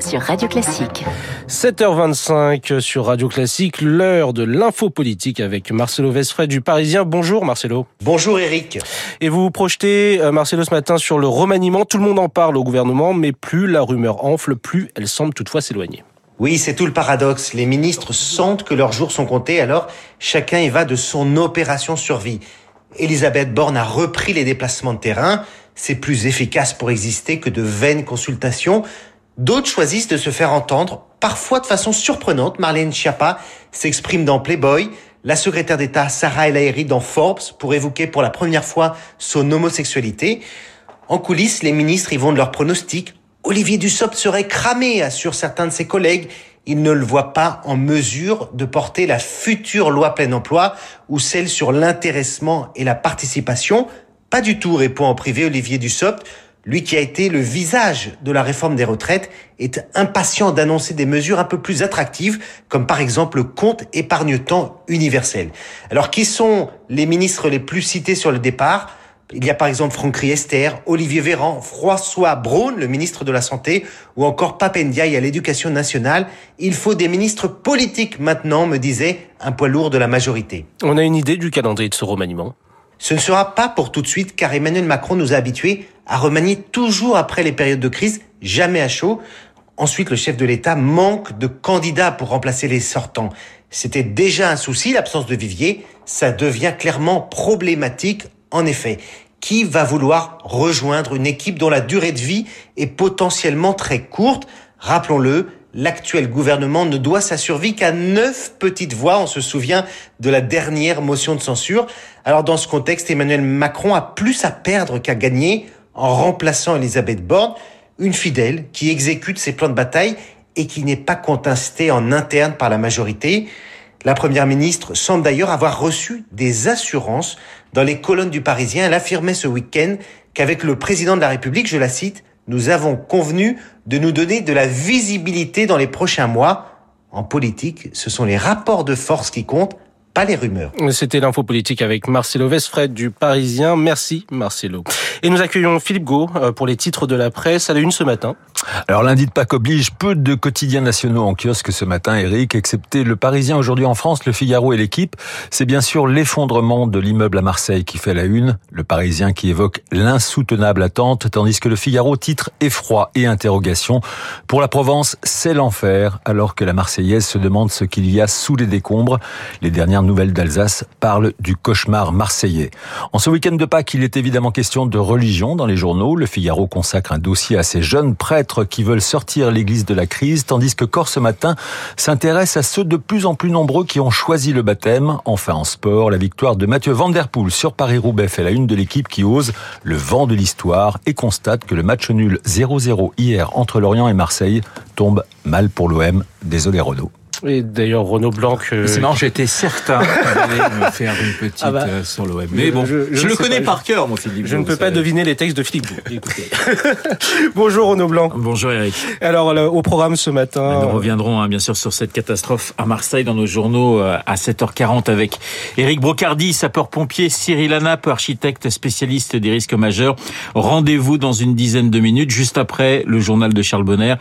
Sur Radio Classique. 7h25 sur Radio Classique, l'heure de l'info politique avec Marcelo Vesfred du Parisien. Bonjour Marcelo. Bonjour Eric. Et vous vous projetez, euh, Marcelo, ce matin sur le remaniement. Tout le monde en parle au gouvernement, mais plus la rumeur enfle, plus elle semble toutefois s'éloigner. Oui, c'est tout le paradoxe. Les ministres sentent que leurs jours sont comptés, alors chacun y va de son opération survie. Elisabeth Borne a repris les déplacements de terrain. C'est plus efficace pour exister que de vaines consultations. D'autres choisissent de se faire entendre, parfois de façon surprenante. Marlène Schiappa s'exprime dans Playboy. La secrétaire d'État Sarah El Haïry dans Forbes pour évoquer pour la première fois son homosexualité. En coulisses, les ministres y vont de leurs pronostics. Olivier Dussopt serait cramé, assurent certains de ses collègues. Il ne le voit pas en mesure de porter la future loi plein emploi ou celle sur l'intéressement et la participation. Pas du tout, répond en privé Olivier Dussopt. Lui qui a été le visage de la réforme des retraites est impatient d'annoncer des mesures un peu plus attractives, comme par exemple le compte épargne-temps universel. Alors qui sont les ministres les plus cités sur le départ? Il y a par exemple Franck Riester, Olivier Véran, François Braun, le ministre de la Santé, ou encore Papendiaï à l'Éducation nationale. Il faut des ministres politiques maintenant, me disait un poids lourd de la majorité. On a une idée du calendrier de ce remaniement? Ce ne sera pas pour tout de suite, car Emmanuel Macron nous a habitués à remanier toujours après les périodes de crise, jamais à chaud. Ensuite, le chef de l'État manque de candidats pour remplacer les sortants. C'était déjà un souci, l'absence de vivier. Ça devient clairement problématique en effet, qui va vouloir rejoindre une équipe dont la durée de vie est potentiellement très courte? Rappelons-le, l'actuel gouvernement ne doit sa survie qu'à neuf petites voix. On se souvient de la dernière motion de censure. Alors dans ce contexte, Emmanuel Macron a plus à perdre qu'à gagner en remplaçant Elisabeth Borne, une fidèle qui exécute ses plans de bataille et qui n'est pas contestée en interne par la majorité. La première ministre semble d'ailleurs avoir reçu des assurances dans les colonnes du Parisien. Elle affirmait ce week-end qu'avec le président de la République, je la cite, nous avons convenu de nous donner de la visibilité dans les prochains mois. En politique, ce sont les rapports de force qui comptent, pas les rumeurs. C'était l'info politique avec Marcelo Vesfred du Parisien. Merci Marcelo. Et nous accueillons Philippe Gau euh, pour les titres de la presse à la une ce matin. Alors lundi de Pâques oblige peu de quotidiens nationaux en kiosque ce matin, Eric, excepté le Parisien aujourd'hui en France, le Figaro et l'équipe. C'est bien sûr l'effondrement de l'immeuble à Marseille qui fait la une, le Parisien qui évoque l'insoutenable attente, tandis que le Figaro titre effroi et interrogation. Pour la Provence, c'est l'enfer, alors que la Marseillaise se demande ce qu'il y a sous les décombres. Les dernières nouvelles d'Alsace parlent du cauchemar marseillais. En ce week-end de Pâques, il est évidemment question de religion dans les journaux. Le Figaro consacre un dossier à ces jeunes prêtres qui veulent sortir l'Église de la crise, tandis que Corse ce matin s'intéresse à ceux de plus en plus nombreux qui ont choisi le baptême. Enfin en sport, la victoire de Mathieu Van sur Paris-Roubaix fait la une de l'équipe qui ose le vent de l'histoire et constate que le match nul 0-0 hier entre Lorient et Marseille tombe mal pour l'OM. Désolé Renaud. Et d'ailleurs, Renaud Blanc. Euh... C'est marrant, j'étais certain d'aller me faire une petite ah bah, euh, sur l'OM. Mais bon, je, je, je le connais pas. par cœur, mon Philippe. Je ne peux pas deviner les textes de Philippe. Écoutez. Bonjour Renaud Blanc. Bonjour Eric. Alors, au programme ce matin. Nous reviendrons hein, bien sûr sur cette catastrophe à Marseille dans nos journaux euh, à 7h40 avec Eric Brocardi, sapeur-pompier, Cyril Anap, architecte spécialiste des risques majeurs. Rendez-vous dans une dizaine de minutes, juste après le journal de Charles Bonner.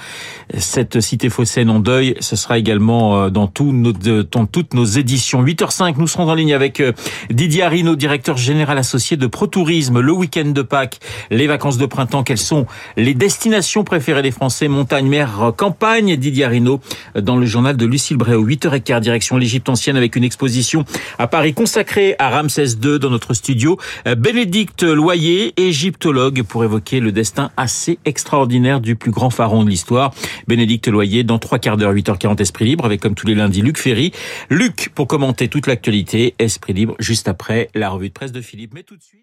Cette cité phocéenne en deuil, ce sera également dans, tout nos, dans toutes nos éditions. 8h05, nous serons en ligne avec euh, Didier Arino, directeur général associé de ProTourisme. Le week-end de Pâques, les vacances de printemps, quelles sont les destinations préférées des Français Montagne, mer, campagne Didier Arino dans le journal de Lucille Bréau. 8h15, direction l'Égypte ancienne avec une exposition à Paris consacrée à Ramsès II dans notre studio. Euh, Bénédicte Loyer, égyptologue, pour évoquer le destin assez extraordinaire du plus grand pharaon de l'histoire. Bénédicte Loyer dans trois quarts d'heure, 8h40 Esprit Libre avec comme tous les lundis Luc Ferry. Luc pour commenter toute l'actualité, Esprit Libre, juste après la revue de presse de Philippe. Mais tout de suite...